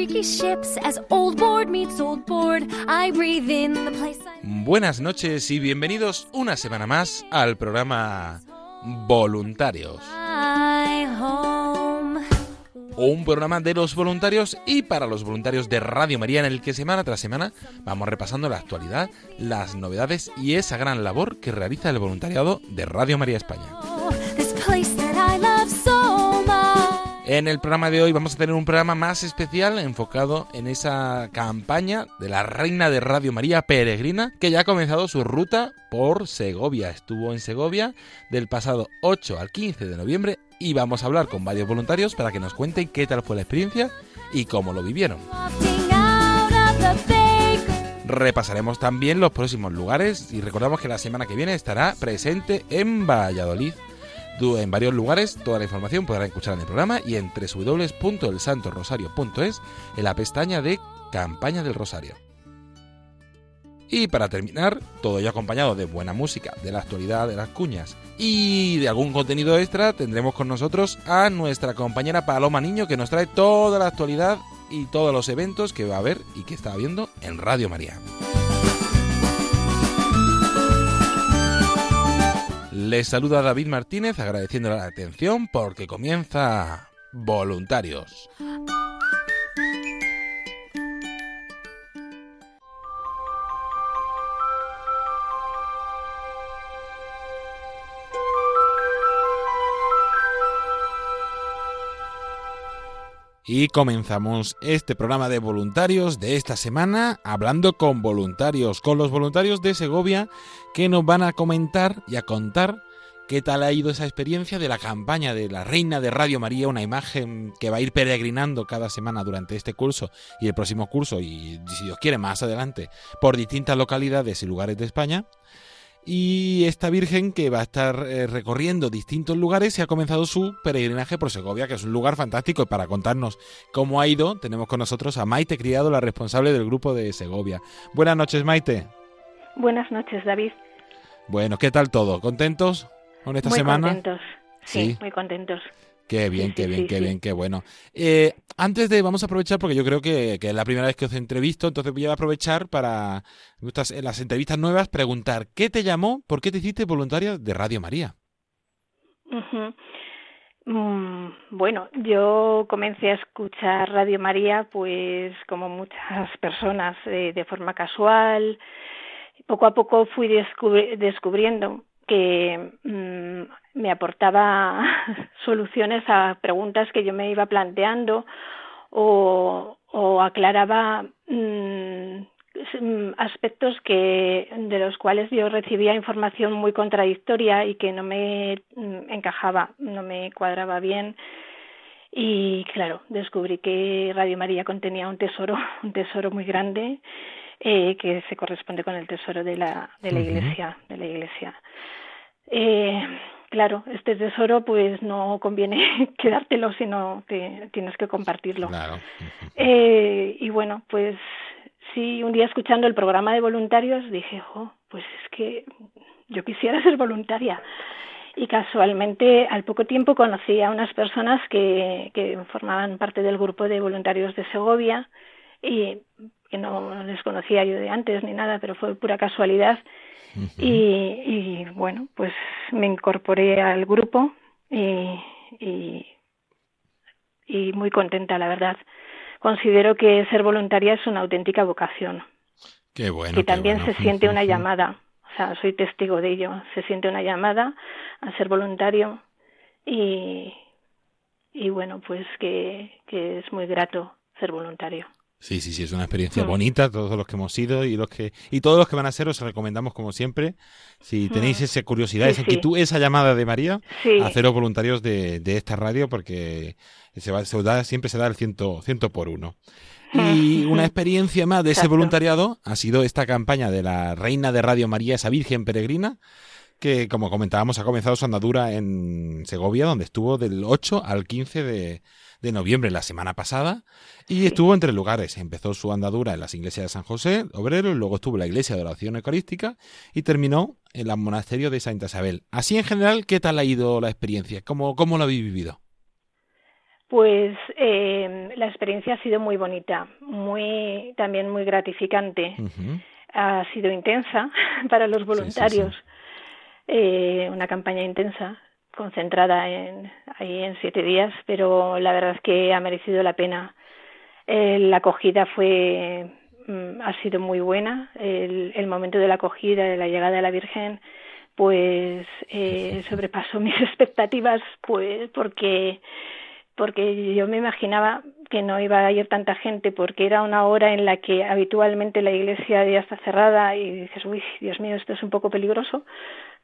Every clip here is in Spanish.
Hear those creaky ships as old board meets old board. I breathe in the place I Buenas noches y bienvenidos una semana más al programa Voluntarios. Un programa de los voluntarios y para los voluntarios de Radio María en el que semana tras semana vamos repasando la actualidad, las novedades y esa gran labor que realiza el voluntariado de Radio María España. En el programa de hoy vamos a tener un programa más especial enfocado en esa campaña de la Reina de Radio María Peregrina que ya ha comenzado su ruta por Segovia. Estuvo en Segovia del pasado 8 al 15 de noviembre y vamos a hablar con varios voluntarios para que nos cuenten qué tal fue la experiencia y cómo lo vivieron. Repasaremos también los próximos lugares y recordamos que la semana que viene estará presente en Valladolid. En varios lugares, toda la información podrá escuchar en el programa y en www.elsantorosario.es en la pestaña de Campaña del Rosario. Y para terminar, todo ello acompañado de buena música, de la actualidad de las cuñas y de algún contenido extra, tendremos con nosotros a nuestra compañera Paloma Niño que nos trae toda la actualidad y todos los eventos que va a haber y que está habiendo en Radio María. Les saluda David Martínez agradeciéndole la atención porque comienza Voluntarios. Y comenzamos este programa de voluntarios de esta semana hablando con voluntarios, con los voluntarios de Segovia que nos van a comentar y a contar qué tal ha ido esa experiencia de la campaña de la Reina de Radio María, una imagen que va a ir peregrinando cada semana durante este curso y el próximo curso y si Dios quiere más adelante por distintas localidades y lugares de España. Y esta Virgen que va a estar eh, recorriendo distintos lugares y ha comenzado su peregrinaje por Segovia, que es un lugar fantástico. Y para contarnos cómo ha ido, tenemos con nosotros a Maite Criado, la responsable del grupo de Segovia. Buenas noches, Maite. Buenas noches, David. Bueno, ¿qué tal todo? ¿Contentos con esta muy semana? contentos. Sí, Sí. muy contentos. Qué bien, Sí, qué bien, sí, qué bien, qué bueno. Eh, antes de, vamos a aprovechar, porque yo creo que, que es la primera vez que os entrevisto, entonces voy a aprovechar para, en las entrevistas nuevas, preguntar, ¿qué te llamó? ¿Por qué te hiciste voluntaria de Radio María? Mm, bueno, yo comencé a escuchar Radio María, pues como muchas personas, eh, de forma casual. Poco a poco fui descubri- descubriendo que mm, me aportaba soluciones a preguntas que yo me iba planteando o, aclaraba mm, aspectos que de los cuales yo recibía información muy contradictoria y que no me mm, encajaba, no me cuadraba bien. Y claro, descubrí que Radio María contenía un tesoro, un tesoro muy grande eh, que se corresponde con el tesoro de la de la. Iglesia, de la Iglesia. Eh, claro, este tesoro pues no conviene quedártelo, sino que tienes que compartirlo. Claro. Eh, y bueno, pues sí, un día escuchando el programa de voluntarios dije, oh, pues es que yo quisiera ser voluntaria. y casualmente al poco tiempo conocí a unas personas que, que formaban parte del grupo de voluntarios de Segovia y que no les conocía yo de antes ni nada, pero fue pura casualidad. y, y, bueno, pues me incorporé al grupo y, y, y muy contenta, la verdad. Considero que ser voluntaria es una auténtica vocación. Qué bueno. Que también se siente una llamada o sea, soy testigo de ello. Se siente una llamada a ser voluntario y, y bueno, pues que, que es muy grato ser voluntario. Sí, sí, sí, es una experiencia mm. bonita, todos los que hemos ido y los que y todos los que van a ser os recomendamos como siempre, si mm. tenéis esa curiosidad, esa inquietud, esa llamada de María, a haceros voluntarios de, de, esta radio porque se va, se da, siempre se da el ciento, ciento por uno. Y una experiencia más de ese voluntariado ha sido esta campaña de la Reina de Radio María, esa Virgen Peregrina, que como comentábamos ha comenzado su andadura en Segovia, donde estuvo del 8 al 15 de, de noviembre la semana pasada y estuvo en tres lugares. Empezó su andadura en las iglesias de San José, Obrero, y luego estuvo en la iglesia de oración eucarística y terminó en el monasterio de Santa Isabel. Así en general, ¿qué tal ha ido la experiencia? ¿Cómo, cómo lo habéis vivido? Pues eh, la experiencia ha sido muy bonita, muy también muy gratificante. Ha sido intensa para los voluntarios, Eh, una campaña intensa, concentrada en, ahí en siete días, pero la verdad es que ha merecido la pena. Eh, la acogida fue mm, ha sido muy buena. El, el, momento de la acogida, de la llegada de la Virgen, pues eh, sobrepasó mis expectativas, pues porque porque yo me imaginaba que no iba a ir tanta gente porque era una hora en la que habitualmente la iglesia ya está cerrada y dices, uy, Dios mío, esto es un poco peligroso,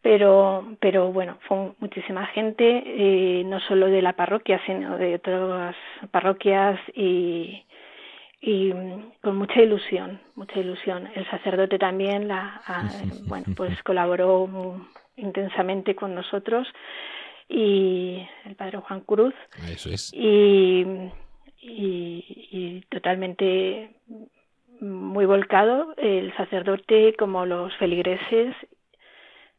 pero, pero bueno, fue muchísima gente, eh, no solo de la parroquia, sino de otras parroquias y, y con mucha ilusión, mucha ilusión. El sacerdote también, la, bueno, pues colaboró intensamente con nosotros y el padre Juan Cruz. Eso es. Y, y, totalmente muy volcado. El sacerdote, como los feligreses,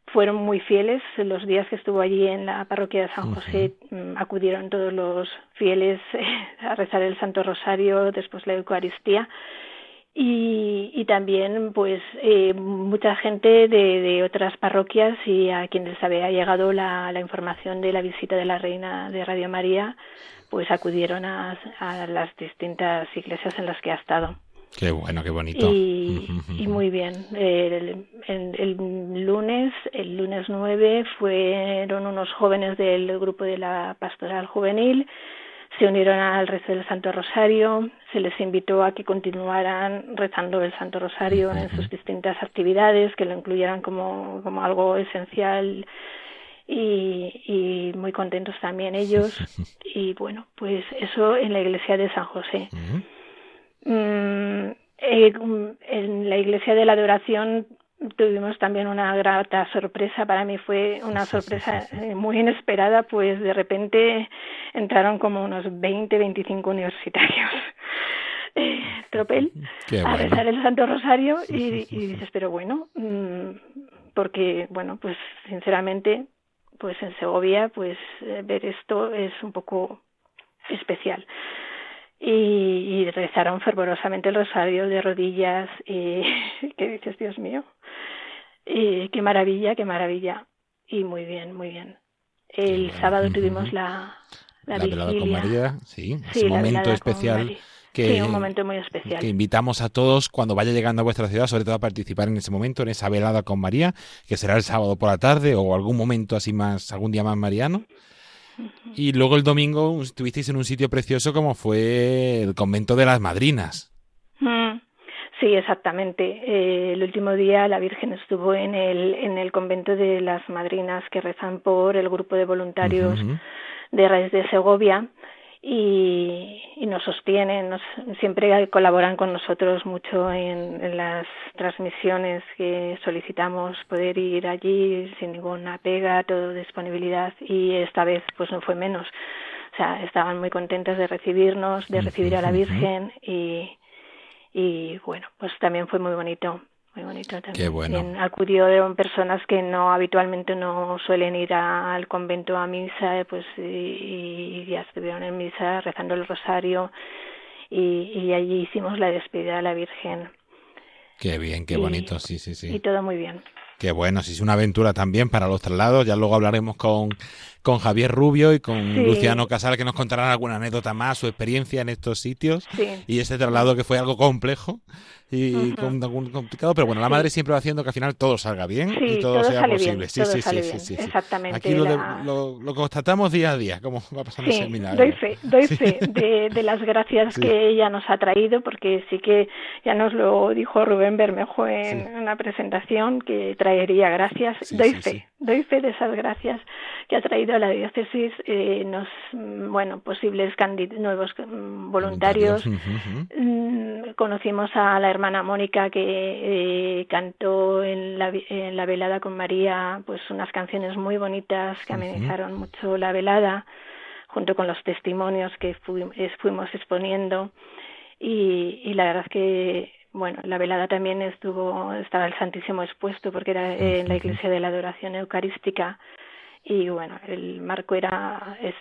fueron muy fieles. Los días que estuvo allí en la parroquia de San José mm, acudieron todos los fieles a rezar el Santo Rosario, después la Eucaristía y, y también pues eh, mucha gente de, de, otras parroquias y a quienes había llegado la, la, información de la visita de la reina de Radio María pues acudieron a, a las distintas iglesias en las que ha estado. Qué bueno, qué bonito. Y, y muy bien. El, el, el, lunes, el lunes 9, fueron unos jóvenes del grupo de la Pastoral Juvenil se unieron al rezo del Santo Rosario, se les invitó a que continuaran rezando el Santo Rosario en sus distintas actividades, que lo incluyeran como, como algo esencial y, y, muy contentos también ellos. Y bueno, pues eso en la iglesia de San José. En la iglesia de la adoración tuvimos también una grata sorpresa. Para mí fue una sorpresa eh, muy inesperada, pues de repente entraron como unos 20, 25 universitarios. Eh, tropel a rezar el Santo Rosario y, y, dices, pero bueno, mm, porque, bueno, pues sinceramente, pues en Segovia, pues eh, ver esto es un poco especial. Y, y rezaron fervorosamente el rosario de rodillas y que dices, Dios mío, y qué maravilla, qué maravilla. Y muy bien, muy bien. El sábado tuvimos la, la, vigilia. con María, sí, sí momento especial. Que, sí, un momento muy especial. Que invitamos a todos cuando vaya llegando a vuestra ciudad, sobre todo a participar en ese momento, en esa velada con María, que será el sábado por la tarde o algún momento así más, algún día más mariano. Y luego el domingo estuvisteis en un sitio precioso como fue el convento de las madrinas. Sí, exactamente. Eh, el último día la Virgen estuvo en el, en el convento de las madrinas que rezan por el grupo de voluntarios de Raíz de Segovia y, y nos sostienen, nos, siempre colaboran con nosotros mucho en, en, las transmisiones que solicitamos poder ir allí sin ninguna pega, toda disponibilidad y esta vez pues no fue menos. O sea, estaban muy contentas de recibirnos, de recibir a la Virgen y y bueno, pues también fue muy bonito. Muy bonito también. Qué bueno. Bien, acudieron personas que no habitualmente no suelen ir a- al convento a misa, pues y, y ya estuvieron en misa rezando el rosario y, y allí hicimos la despedida a la Virgen Qué bien, qué Y- bonito, sí, sí, y sí. todo muy bien. Qué bueno, sí, es una aventura también para los traslados. Ya luego hablaremos con, con Javier Rubio y con Sí. Luciano Casal que nos contarán alguna anécdota más, su experiencia en estos sitios. Sí. Y ese traslado que fue algo complejo y con- algún complicado, pero bueno, la madre siempre va haciendo que al final todo salga bien y todo, todo sea posible. bien, sí, todo sí, sale sí, bien, sí, exactamente, Aquí lo, la- lo- lo constatamos día a día, cómo va pasando Sí, ese milagro. doy fe, doy fe de, de las gracias que ella nos ha traído, porque sí que ya nos lo dijo Rubén Bermejo en una presentación que traería gracias. Sí, doy sí, fe, sí. doy fe de esas gracias que ha traído a la diócesis, eh, nos, mm, bueno, posibles nuevos mm, voluntarios. Mm, Conocimos a la hermana Mónica que eh, cantó en la, en la velada con María pues unas canciones muy bonitas que amenizaron mucho la velada junto con los testimonios que fuimos exponiendo y, y la verdad es que bueno la velada también estuvo estaba el Santísimo expuesto porque era en la iglesia de la adoración eucarística y bueno el marco era es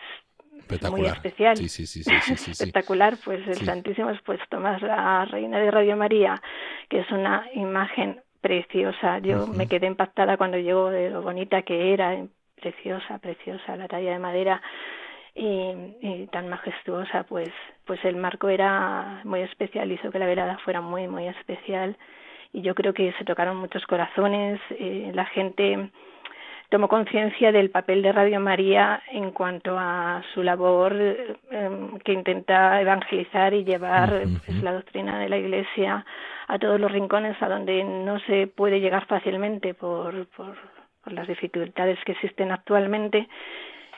Espectacular. muy especial Sí, sí, sí, sí, sí, sí, sí. espectacular, pues el. Santísimo expuesto más la Reina de Radio María, que es una imagen preciosa. Yo me quedé impactada cuando llegó de lo bonita que era, preciosa, preciosa, la talla de madera y, y tan majestuosa, pues, pues el marco era muy especial, hizo que la velada fuera muy, muy especial. Y yo creo que se tocaron muchos corazones, eh, la gente tomó conciencia del papel de Radio María en cuanto a su labor eh, em, que intenta evangelizar y llevar pues, la doctrina de la Iglesia a todos los rincones a donde no se puede llegar fácilmente por, por, por las dificultades que existen actualmente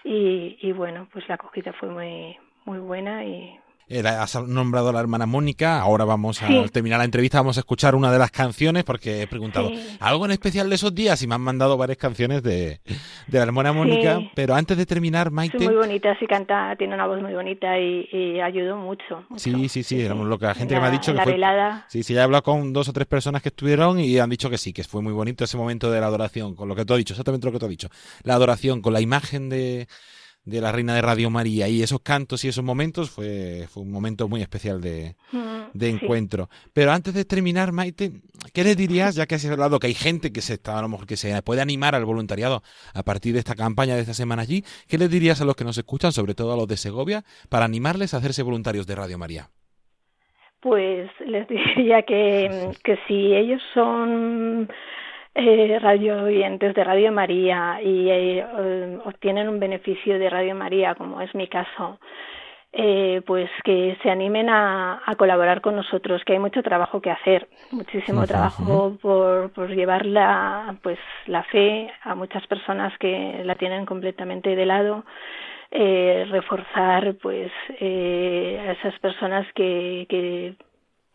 y, y bueno pues la acogida fue muy muy buena y Has nombrado a la hermana Mónica, ahora vamos a Sí. terminar la entrevista, vamos a escuchar una de las canciones porque he preguntado Sí. algo en especial de esos días y me han mandado varias canciones de, de la hermana Mónica, Sí. pero antes de terminar, Maite, muy bonitas y canta tiene una voz muy bonita y, y ayudó mucho, mucho. Sí, sí, sí, lo que la gente En que me ha dicho que la fue- velada Sí, sí, ya he hablado con dos o tres personas que estuvieron y han dicho que sí, que fue muy bonito ese momento de la adoración, con lo que tú has dicho, exactamente lo que tú has dicho. La adoración con la imagen de, de la reina de Radio María y esos cantos y esos momentos fue, fue un momento muy especial de, Mm, de sí. encuentro. Pero antes de terminar, Maite, ¿qué le dirías, ya que has hablado que hay gente que se está, a lo mejor que se puede animar al voluntariado a partir de esta campaña de esta semana allí, ¿qué le dirías a los que nos escuchan, sobre todo a los de Segovia, para animarles a hacerse voluntarios de Radio María? Pues les diría que, que si ellos son eh, radio oyentes de Radio María y eh, obtienen un beneficio de Radio María, como es mi caso, eh, pues que se animen a, a colaborar con nosotros, que hay mucho trabajo que hacer, muchísimo trabajo por, por llevar la, pues, la fe a muchas personas que la tienen completamente de lado eh, reforzar pues eh, a esas personas que, que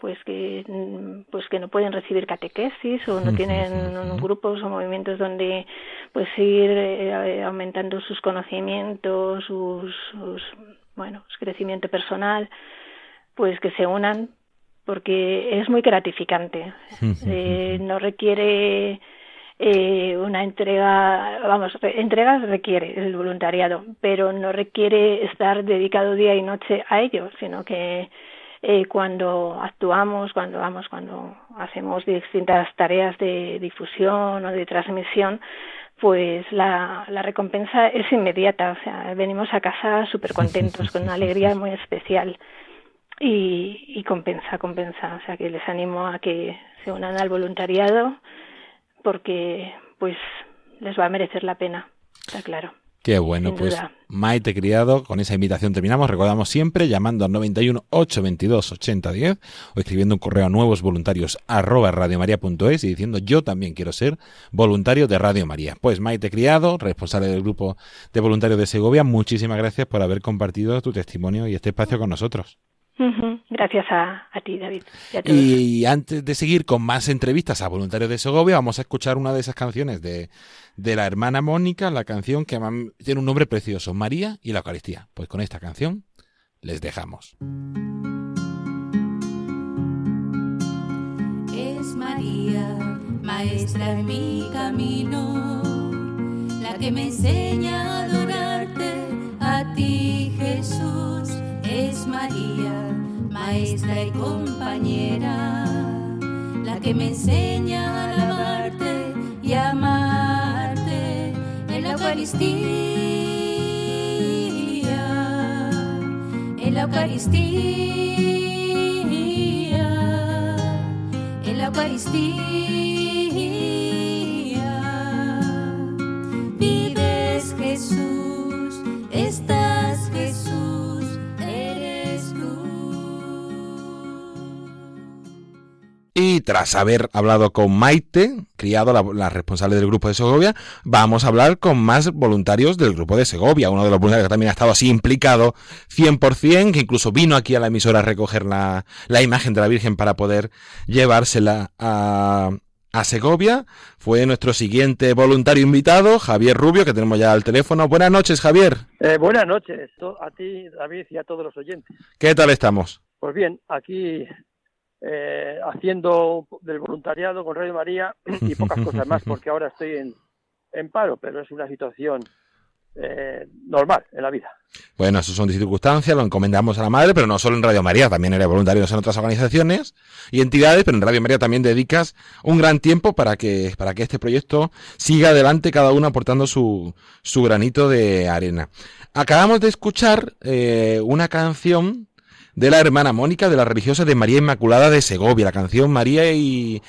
pues que mm, pues que no pueden recibir catequesis o no tienen grupos o movimientos donde pues ir eh, aumentando sus conocimientos sus, sus bueno su crecimiento personal pues que se unan porque es muy gratificante. Eh, no requiere eh, una entrega, vamos, re- entregas requiere el voluntariado, pero no requiere estar dedicado día y noche a ello, sino que eh, cuando actuamos, cuando vamos, cuando hacemos distintas tareas de difusión o de transmisión, pues la, la recompensa es inmediata, o sea, venimos a casa súper contentos, con una alegría muy especial. Y, y compensa, compensa, o sea que les animo a que se unan al voluntariado porque pues les va a merecer la pena, está claro. Qué bueno, pues. Maite Criado, con esa invitación terminamos. Recordamos siempre llamando al 91 822 8010 o escribiendo un correo a nuevos voluntarios arroba radiomaria.es y diciendo yo también quiero ser voluntario de Radio María. Pues Maite Criado, responsable del grupo de voluntarios de Segovia, muchísimas gracias por haber compartido tu testimonio y este espacio con nosotros. Gracias a, a ti, David. y a. Y antes de seguir con más entrevistas a voluntarios de Segovia, vamos a escuchar una de esas canciones de, de la hermana Mónica, la canción que tiene un nombre precioso, María y la Eucaristía. Pues con esta canción les dejamos. Es María María, maestra en mi camino, la que me enseña a adorarte a ti Jesús. María, maestra y compañera, la que me enseña a alabarte y amarte en la Eucaristía en la Eucaristía, en la Eucaristía. Vives Jesús, estás Y tras haber hablado con Maite, criado, la, responsable del grupo de Segovia, vamos a hablar con más voluntarios del grupo de Segovia, uno de los voluntarios que también ha estado así implicado 100%, que incluso vino aquí a la emisora a recoger la, la imagen de la Virgen para poder llevársela a, a Segovia. Fue nuestro siguiente voluntario invitado, Javier Rubio, que tenemos ya al teléfono. Buenas noches, Javier. Eh, buenas noches a ti, David, y a todos los oyentes. ¿Qué tal estamos? Pues bien, aquí eh, haciendo del voluntariado con Radio María y pocas cosas más, porque ahora estoy en, en paro, pero es una situación eh, normal en la vida. Bueno, eso son circunstancias, lo encomendamos a la madre, pero no solo en Radio María, también eres voluntario en otras organizaciones y entidades, pero en Radio María también dedicas un gran tiempo para que, para que este proyecto siga adelante, cada uno aportando su, su granito de arena. Acabamos de escuchar eh, una canción de la hermana Mónica de la religiosa de María Inmaculada de Segovia, la canción María y,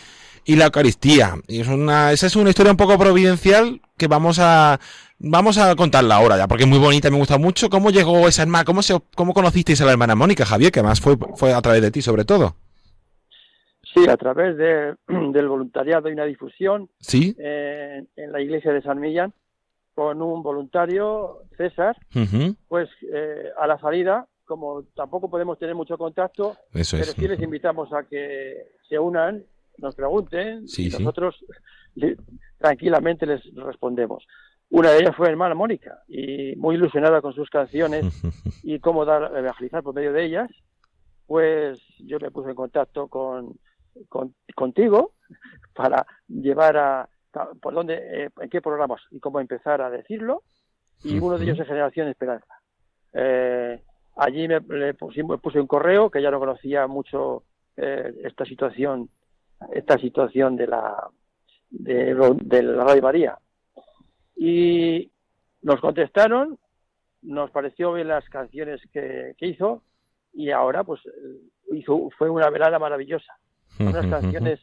y la Eucaristía. Y es una, esa es una historia un poco providencial que vamos a, vamos a contarla ahora ya, porque es muy bonita, me gusta mucho. ¿Cómo llegó esa hermana? ¿Cómo, se, cómo conocisteis a la hermana Mónica, Javier? Que además fue, fue a través de ti, sobre todo. Sí, a través de, del voluntariado y una difusión ¿Sí? en, en la iglesia de San Millán con un voluntario, César, pues eh, a la salida, como tampoco podemos tener mucho contacto, Eso pero es. sí les invitamos a que se unan, nos pregunten, Sí, y nosotros tranquilamente les respondemos. Una de ellas fue hermana Mónica, y muy ilusionada con sus canciones y cómo dar, evangelizar por medio de ellas, pues yo me puse en contacto con, con- contigo para llevar a por dónde, eh, en qué programas y cómo empezar a decirlo, y uno de ellos es Generación Esperanza. Eh, allí me, le pusi- me puse un correo que ya no conocía mucho eh, esta situación, esta situación de la de, la Radio María. Y nos contestaron, nos pareció bien las canciones que, que hizo y ahora pues eh, hizo fue una velada maravillosa, unas canciones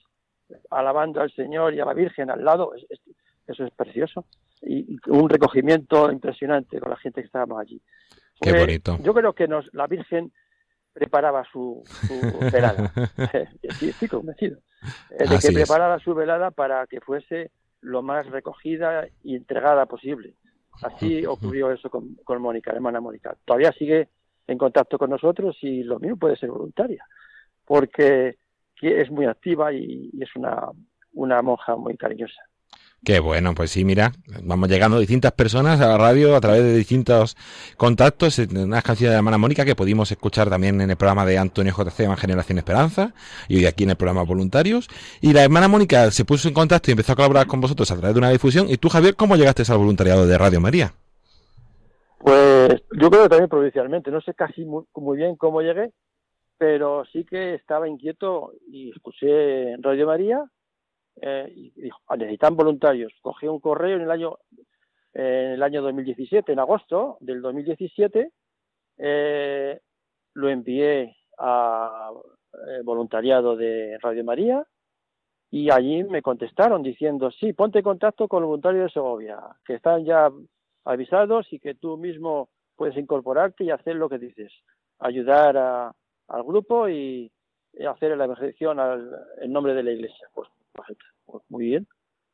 alabando al Señor y a la Virgen al lado, es- es- eso es precioso. Y un recogimiento impresionante con la gente que estábamos allí. Qué bonito. Yo creo que nos la Virgen preparaba su, su velada. Estoy convencido. Eh, De Así que es. preparaba su velada para que fuese lo más recogida y entregada posible. Así ocurrió eso con, con Mónica, la hermana Mónica. Todavía sigue en contacto con nosotros y lo mismo puede ser voluntaria, porque que es muy activa y, y es una, una monja muy cariñosa. Qué bueno, pues sí, mira, vamos llegando distintas personas a la radio a través de distintos contactos, unas canciones de la hermana Mónica que pudimos escuchar también en el programa de Antonio JC en Generación Esperanza y hoy aquí en el programa Voluntarios. Y la hermana Mónica se puso en contacto y empezó a colaborar con vosotros a través de una difusión. ¿Y tú, Javier, cómo llegaste al voluntariado de Radio María? Pues yo creo que también provincialmente, no sé casi muy, bien cómo llegué, pero sí que estaba inquieto y escuché Radio María eh, y dijo, "Ah, necesitan voluntarios. Cogí un correo en el año en el año 2017, en agosto del 2017, eh, lo envié a eh, voluntariado de Radio María y allí me contestaron diciendo, sí, ponte en contacto con el voluntario de Segovia, que están ya avisados y que tú mismo puedes incorporarte y hacer lo que dices, ayudar a- al grupo y hacer la evangelización al, en nombre de la iglesia. Pues, pues, muy bien.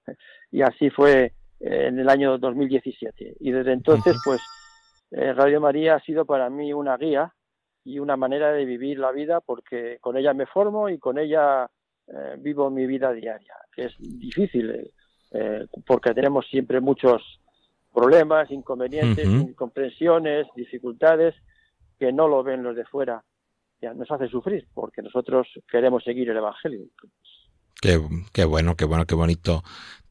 Y así fue eh, en el año 2017. Y desde entonces, pues, eh, Radio María ha sido para mí una guía y una manera de vivir la vida porque con ella me formo y con ella eh, vivo mi vida diaria, que es difícil eh, porque tenemos siempre muchos problemas, inconvenientes, incomprensiones, dificultades que no lo ven los de fuera. Ya nos hace sufrir porque nosotros queremos seguir el Evangelio. Qué, qué bueno, qué bueno, qué bonito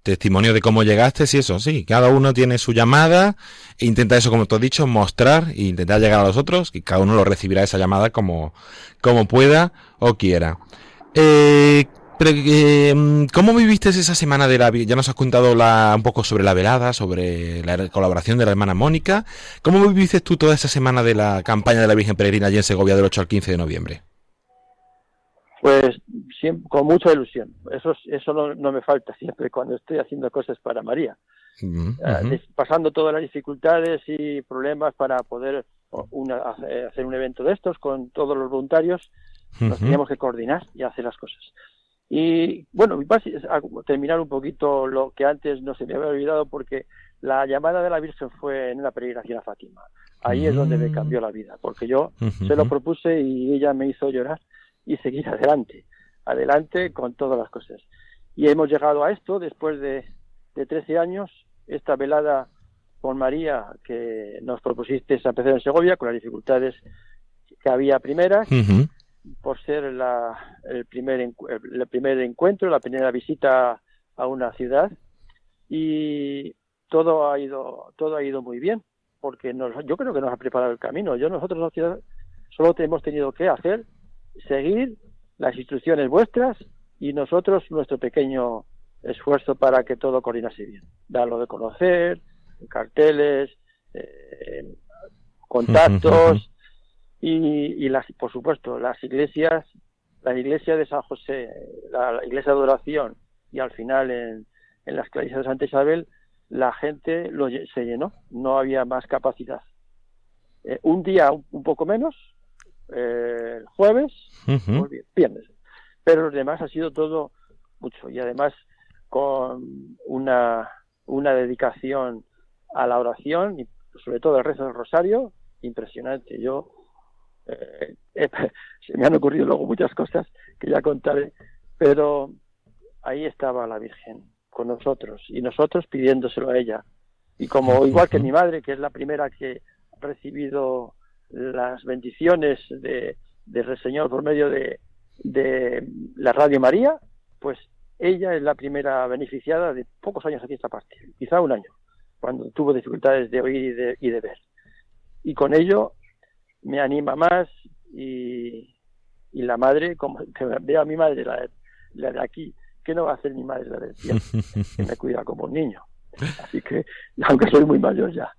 testimonio de cómo llegaste, sí, eso, sí, cada uno tiene su llamada e intenta eso, como tú has dicho, mostrar e intentar llegar a los otros y cada uno lo recibirá esa llamada como, como pueda o quiera. Eh, pero, eh, ¿Cómo viviste esa semana de la Ya nos has contado la, un poco sobre la velada, sobre la colaboración de la hermana Mónica. ¿Cómo viviste tú toda esa semana de la campaña de la Virgen Peregrina allí en Segovia del 8 al 15 de noviembre? Pues siempre, con mucha ilusión. Eso, eso no, no me falta siempre cuando estoy haciendo cosas para María. Mm, Ah, ujú. des- pasando todas las dificultades y problemas para poder una- hacer un evento de estos con todos los voluntarios, nos Ujú. teníamos que coordinar y hacer las cosas. Y bueno, a- terminar un poquito lo que antes no se me había olvidado porque la llamada de la Virgen fue en una peregrinación a Fátima. Ahí es donde me Mm. cambió la vida, porque yo se lo propuse y ella me hizo llorar y seguir adelante, adelante con todas las cosas. Y hemos llegado a esto después de, de 13 años, esta velada con María que nos propusiste a empezar en Segovia con las dificultades que había primeras por ser la, el, primer, el primer encuentro, la primera visita a una ciudad y todo ha ido todo ha ido muy bien porque nos, yo creo que nos ha preparado el camino. Yo nosotros la ciudad solo hemos tenido que hacer seguir las instrucciones vuestras y nosotros nuestro pequeño esfuerzo para que todo coordinase bien. Darlo de conocer, carteles, eh, contactos y, y las, por supuesto, las iglesias, la iglesia de San José, la, iglesia de adoración y al final en, en las iglesias de Santa Isabel, la gente lo, se llenó, no había más capacidad. Eh, un día un, un poco menos, eh, el jueves, viernes. Pero los demás ha sido todo mucho y además con una, una dedicación a la oración y sobre todo el rezo del rosario impresionante. Yo eh, eh, se me han ocurrido luego muchas cosas que ya contaré, pero ahí estaba la Virgen con nosotros y nosotros pidiéndoselo a ella. Y como igual que mi madre, que es la primera que ha recibido las bendiciones de, del Señor por medio de, de la Radio María, pues ella es la primera beneficiada de pocos años aquí esta parte, quizá un año, cuando tuvo dificultades de oír y de, y de ver. Y con ello me anima más y, y la madre, como que veo a mi madre, la, la de aquí, ¿qué no va a hacer mi madre la del cielo? Que me cuida como un niño. Así que, aunque soy muy mayor ya.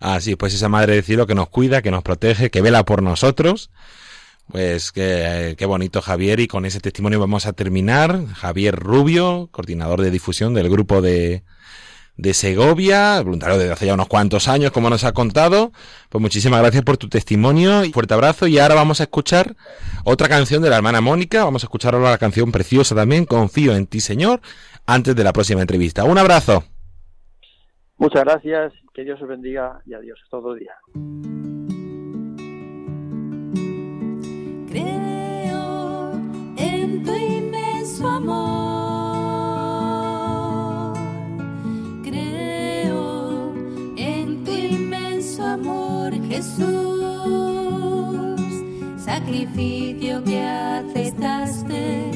Así, pues esa Madre del Cielo que nos cuida, que nos protege, que vela por nosotros. Pues qué, qué bonito Javier y con ese testimonio vamos a terminar. Javier Rubio, coordinador de difusión del grupo de, de Segovia, voluntario desde hace ya unos cuantos años, como nos ha contado. Pues muchísimas gracias por tu testimonio y fuerte abrazo. Y ahora vamos a escuchar otra canción de la hermana Mónica. Vamos a escuchar ahora la canción preciosa también, Confío en ti, Señor, antes de la próxima entrevista. Un abrazo. Muchas gracias, Dios os bendiga y adiós todo el día. Creo en tu inmenso amor. Creo en tu inmenso amor, Jesús. Sacrificio que aceptaste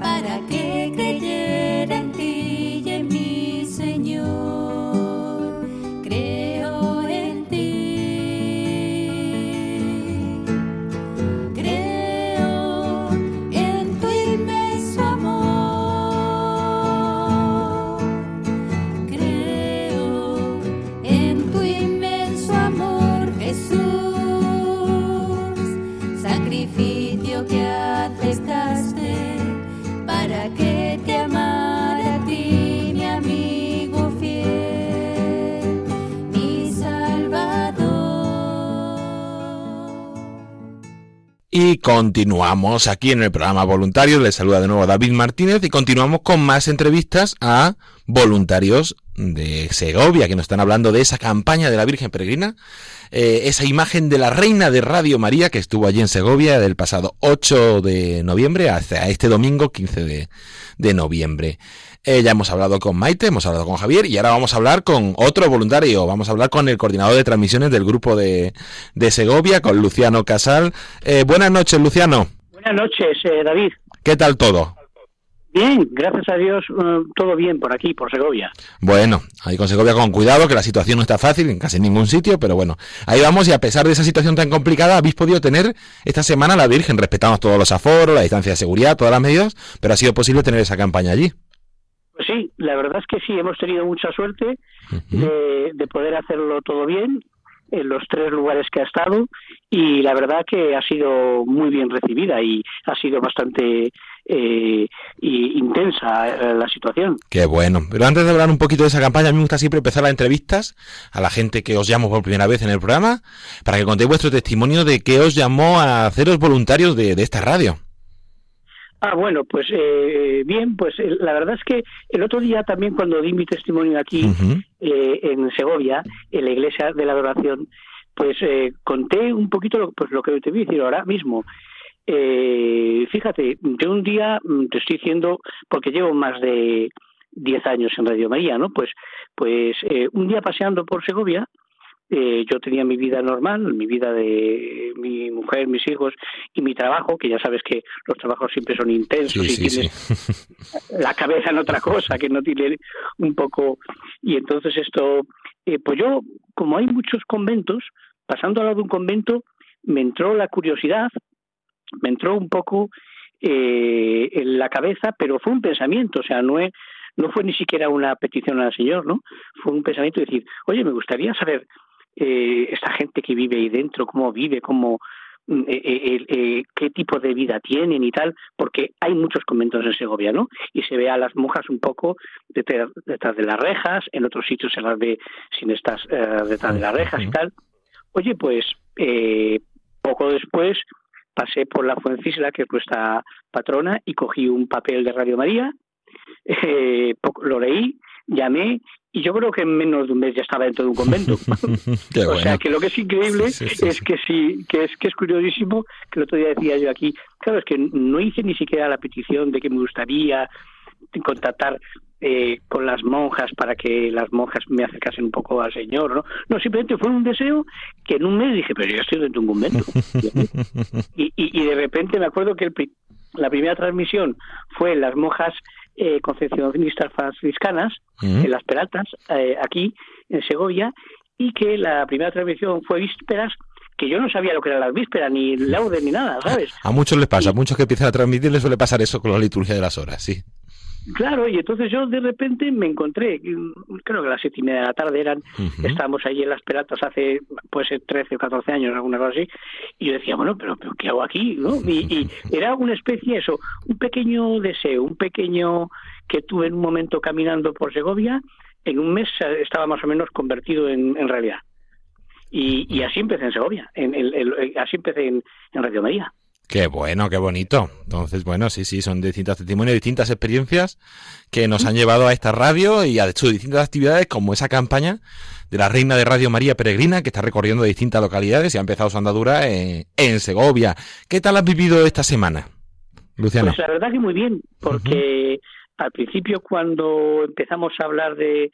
para que creyera en ti y en mi Señor. Y continuamos aquí en el programa Voluntarios. Les saluda de nuevo David Martínez y continuamos con más entrevistas a voluntarios de Segovia que nos están hablando de esa campaña de la Virgen Peregrina, eh, esa imagen de la Reina de Radio María que estuvo allí en Segovia del pasado 8 de noviembre hasta este domingo 15 de, de noviembre. Eh, ya hemos hablado con Maite, hemos hablado con Javier y ahora vamos a hablar con otro voluntario. Vamos a hablar con el coordinador de transmisiones del grupo de, de Segovia, con Luciano Casal. Eh, buenas noches, Luciano. Buenas noches, eh, David. ¿Qué tal todo? Bien, gracias a Dios, eh, todo bien por aquí, por Segovia. Bueno, ahí con Segovia con cuidado, que la situación no está fácil en casi ningún sitio, pero bueno, ahí vamos y a pesar de esa situación tan complicada, habéis podido tener esta semana la Virgen, respetamos todos los aforos, la distancia de seguridad, todas las medidas, pero ha sido posible tener esa campaña allí. Sí, la verdad es que sí, hemos tenido mucha suerte de, de poder hacerlo todo bien en los tres lugares que ha estado y la verdad que ha sido muy bien recibida y ha sido bastante eh, intensa eh, la situación. Qué bueno. Pero antes de hablar un poquito de esa campaña, a mí me gusta siempre empezar las entrevistas a la gente que os llamo por primera vez en el programa para que contéis vuestro testimonio de qué os llamó a haceros voluntarios de, esta radio. Ah, bueno, pues eh, bien, pues eh, la verdad es que el otro día también cuando di mi testimonio aquí en Segovia, en la iglesia de la adoración, pues conté un poquito lo, pues, lo que te voy a decir ahora mismo. Eh, fíjate, de un día mm, te estoy diciendo, porque llevo más de 10 años en Radio María, ¿no? Pues, pues eh, un día paseando por Segovia, eh, yo tenía mi vida normal, mi vida de mi mujer, mis hijos y mi trabajo, que ya sabes que los trabajos siempre son intensos y tienes la cabeza en otra cosa, que no tiene un poco. Y entonces esto, eh, pues yo, como hay muchos conventos, pasando al lado de un convento, me entró la curiosidad me entró un poco eh, en la cabeza, pero fue un pensamiento, o sea, no, no fue ni siquiera una petición al Señor, ¿no? Fue un pensamiento de decir, oye, me gustaría saber eh, esta gente que vive ahí dentro, cómo vive, cómo, mm, eh, eh, qué tipo de vida tienen y tal, porque hay muchos conventos en Segovia, ¿no? Y se ve a las monjas un poco detrás, detrás de las rejas, en otros sitios se las ve sin estas detrás de las rejas y tal. Oye, pues poco después pasé por la Fuencisla, que es nuestra patrona, y cogí un papel de Radio María, eh, lo leí, llamé y yo creo que en menos de un mes ya estaba dentro de un convento. o sea que lo que es increíble es que sí, que es que es curiosísimo, que el otro día decía yo aquí, claro, es que no hice ni siquiera la petición de que me gustaría contactar eh, con las monjas para que las monjas me acercasen un poco al Señor, ¿no? No, simplemente fue un deseo que en un mes dije, pero yo estoy dentro de un convento. y, y, de repente me acuerdo que la primera transmisión fue las monjas eh, concepcionistas franciscanas, en las Peraltas, eh, aquí en Segovia, y que la primera transmisión fue vísperas que yo no sabía lo que eran las vísperas, ni laudes, ni nada, ¿sabes? A muchos les pasa, a muchos que empiezan a transmitir les suele pasar eso con la liturgia de las horas, sí. Claro, y entonces yo de repente me encontré, creo que a las siete y media de la tarde eran, estábamos ahí en las Peratas hace, pues, 13 o 14 años, alguna cosa así, y yo decía, bueno, pero, ¿qué hago aquí? ¿no? Y, era una especie, eso, un pequeño deseo, un pequeño que tuve en un momento caminando por Segovia, en un mes estaba más o menos convertido en, realidad. Y, así empecé en Segovia, en, así empecé en Radio María. Qué bueno, qué bonito. Entonces, bueno, sí, sí, son distintos testimonios, distintas experiencias que nos han llevado a esta radio y a hecho distintas actividades como esa campaña de la Reina de Radio María Peregrina que está recorriendo distintas localidades y ha empezado su andadura en, Segovia. ¿Qué tal has vivido esta semana, Luciano? Pues la verdad que muy bien, porque al principio cuando empezamos a hablar de,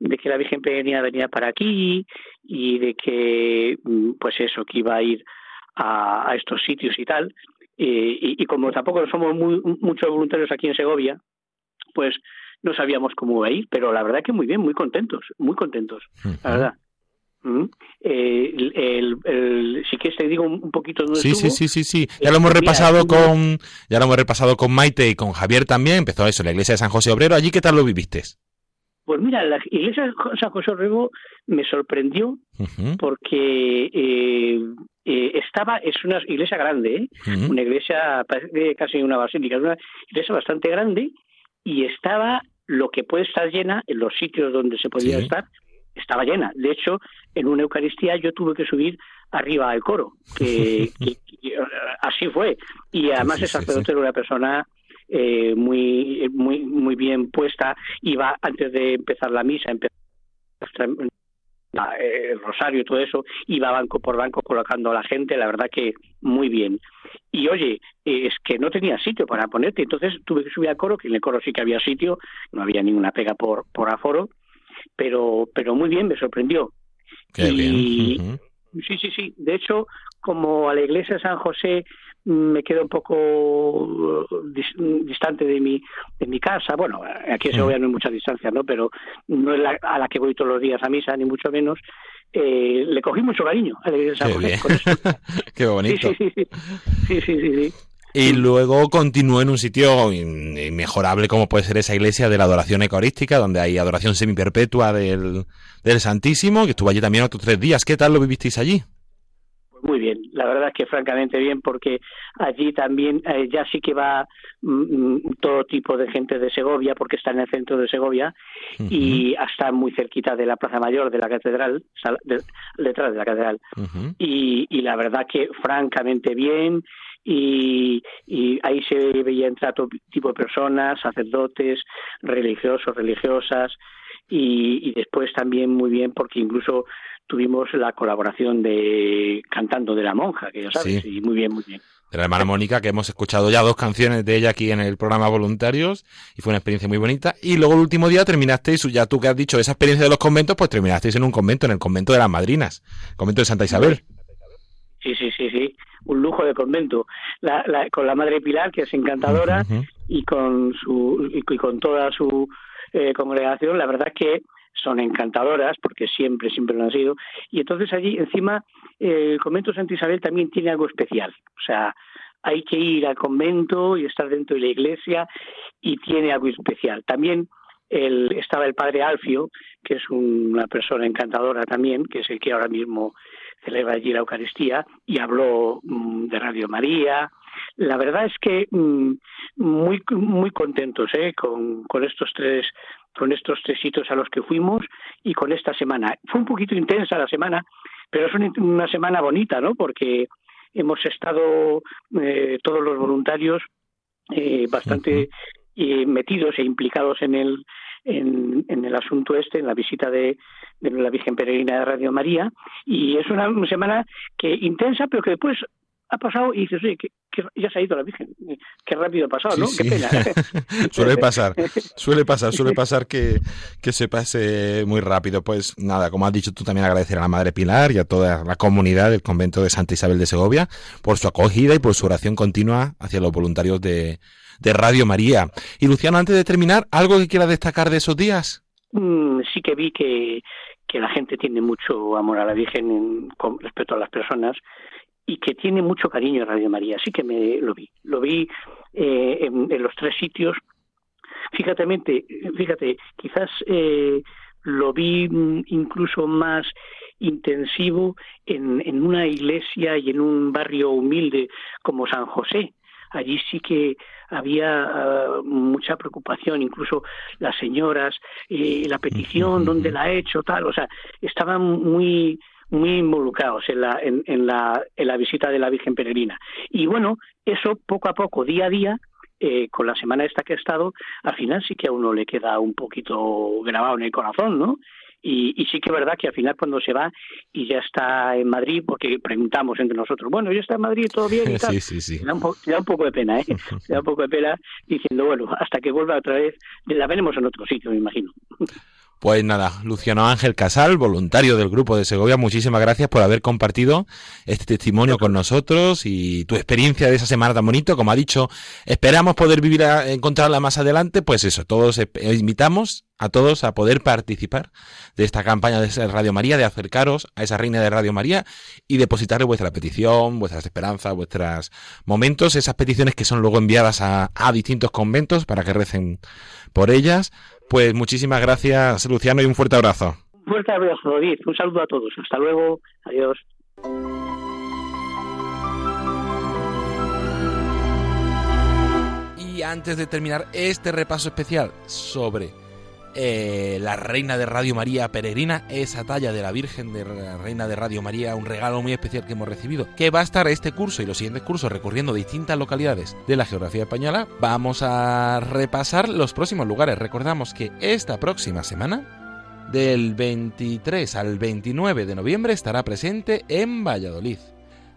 de que la Virgen Peregrina venía para aquí y de que, mm, pues eso, que iba a ir a, estos sitios y tal. y, como tampoco somos muy, muchos voluntarios aquí en Segovia, pues no sabíamos cómo iba a ir, pero la verdad que muy bien, muy contentos, muy contentos, la verdad. Mm. Eh, el, si quieres te digo un poquito dónde sí, sí, sí, sí, sí. Ya lo hemos repasado con ya lo hemos repasado con Maite y con Javier también. Empezó eso, la iglesia de San José Obrero. ¿Allí qué tal lo viviste? Pues mira, la iglesia de San José Obrero me sorprendió porque eh, eh, estaba, es una iglesia grande, ¿eh? una iglesia, casi una basílica, una iglesia bastante grande y estaba lo que puede estar llena en los sitios donde se podía estar, estaba llena. De hecho, en una Eucaristía yo tuve que subir arriba al coro, que, así fue. Y además el sacerdote era una persona eh, muy, muy, muy bien puesta. Iba antes de empezar la misa, empezar el rosario y todo eso, iba banco por banco colocando a la gente, la verdad que muy bien. Y oye, es que no tenía sitio para ponerte, entonces tuve que subir al coro, que en el coro sí que había sitio, no había ninguna pega por, por aforo, pero, pero muy bien, me sorprendió. y, Sí, sí, sí. De hecho, como a la iglesia de San José me quedo un poco uh, distante de mi de mi casa. Bueno, aquí en Segovia no hay mucha distancia, ¿no? Pero no es la, a la que voy todos los días a misa, ni mucho menos. Eh, le cogí mucho cariño a la iglesia Qué bonito. Sí, sí, sí. sí, sí, sí, sí. Y luego continuó en un sitio inmejorable como puede ser esa iglesia de la adoración eucarística, donde hay adoración semiperpetua del, del Santísimo, que estuvo allí también otros tres días. ¿Qué tal lo vivisteis allí? Muy bien, la verdad es que francamente bien, porque allí también eh, ya sí que va mm, mm, todo tipo de gente de Segovia, porque está en el centro de Segovia y hasta muy cerquita de la Plaza Mayor de la Catedral, detrás de la Catedral. y, y la verdad que francamente bien, y, y, ahí se veía entrar todo tipo de personas, sacerdotes, religiosos, religiosas, y, y, después también muy bien porque incluso tuvimos la colaboración de Cantando de la Monja, que ya sabes, y muy bien, muy bien. De la hermana Mónica, que hemos escuchado ya dos canciones de ella aquí en el programa Voluntarios, y fue una experiencia muy bonita. Y luego el último día terminasteis, ya tú que has dicho esa experiencia de los conventos, pues terminasteis en un convento, en el convento de las madrinas, convento de Santa Isabel. Sí, sí, sí, sí, un lujo de convento. La, la, con la Madre Pilar, que es encantadora, y con su y, con toda su eh, congregación, la verdad es que son encantadoras porque siempre, siempre lo han sido. Y entonces allí encima eh, el convento Santa Isabel también tiene algo especial. O sea, hay que ir al convento y estar dentro de la iglesia y tiene algo especial. También el, estaba el padre Alfio, que es una persona encantadora también, que es el que ahora mismo celebra allí la Eucaristía, y habló mm, de Radio María. La verdad es que mm, muy muy contentos ¿eh? con, con estos tres con estos tres sitios a los que fuimos y con esta semana. Fue un poquito intensa la semana, pero es una semana bonita, ¿no? Porque hemos estado eh, todos los voluntarios eh, bastante eh, metidos e implicados en el en, en, el asunto este, en la visita de, de, la Virgen Peregrina de Radio María, y es una semana que intensa, pero que después ha pasado y dices, oye, que, ya se ha ido la Virgen. Qué rápido ha pasado, ¿no? Qué pena. suele pasar, suele pasar, suele pasar que, que se pase muy rápido. Pues nada, como has dicho tú, también agradecer a la Madre Pilar y a toda la comunidad del convento de Santa Isabel de Segovia por su acogida y por su oración continua hacia los voluntarios de, de Radio María. Y Luciano, antes de terminar, ¿algo que quiera destacar de esos días? Mm, sí que vi que, que la gente tiene mucho amor a la Virgen con respecto a las personas y que tiene mucho cariño a Radio María. Así que me lo vi. Lo vi eh, en, los tres sitios. Fíjate, fíjate quizás eh, lo vi mm, incluso más intensivo en, en una iglesia y en un barrio humilde como San José. Allí sí que había ah, mucha preocupación, incluso las señoras, eh, la petición, dónde la ha hecho, tal, o sea, estaban muy muy involucrados en la, en, en, la, en la visita de la Virgen Peregrina. Y bueno, eso poco a poco, día a día, eh, con la semana esta que he estado, al final sí que a uno le queda un poquito grabado en el corazón, ¿no? Y, y, sí que es verdad que al final cuando se va y ya está en Madrid, porque preguntamos entre nosotros, bueno, ya está en Madrid, todo bien y tal, sí, sí, sí. Da, un da, un poco de pena, ¿eh? da un poco de pena diciendo, bueno, hasta que vuelva otra vez, la veremos en otro sitio, me imagino. Pues nada, Luciano Ángel Casal, voluntario del Grupo de Segovia, muchísimas gracias por haber compartido este testimonio con nosotros y tu experiencia de esa semana tan bonito. Como ha dicho, esperamos poder vivir a encontrarla más adelante. Pues eso, todos invitamos a todos a poder participar de esta campaña de Radio María, de acercaros a esa reina de Radio María y depositarle vuestra petición, vuestras esperanzas, vuestros momentos, esas peticiones que son luego enviadas a distintos conventos para que recen por ellas. Pues muchísimas gracias, Luciano, y un fuerte abrazo. Un fuerte abrazo, David. Un saludo a todos. Hasta luego. Adiós. Y antes de terminar este repaso especial sobre eh, la Reina de Radio María Peregrina, esa talla de la Virgen de la Reina de Radio María, un regalo muy especial que hemos recibido, que va a estar este curso y los siguientes cursos recorriendo distintas localidades de la geografía española. Vamos a repasar los próximos lugares. Recordamos que esta próxima semana, del 23 al 29 de noviembre, estará presente en Valladolid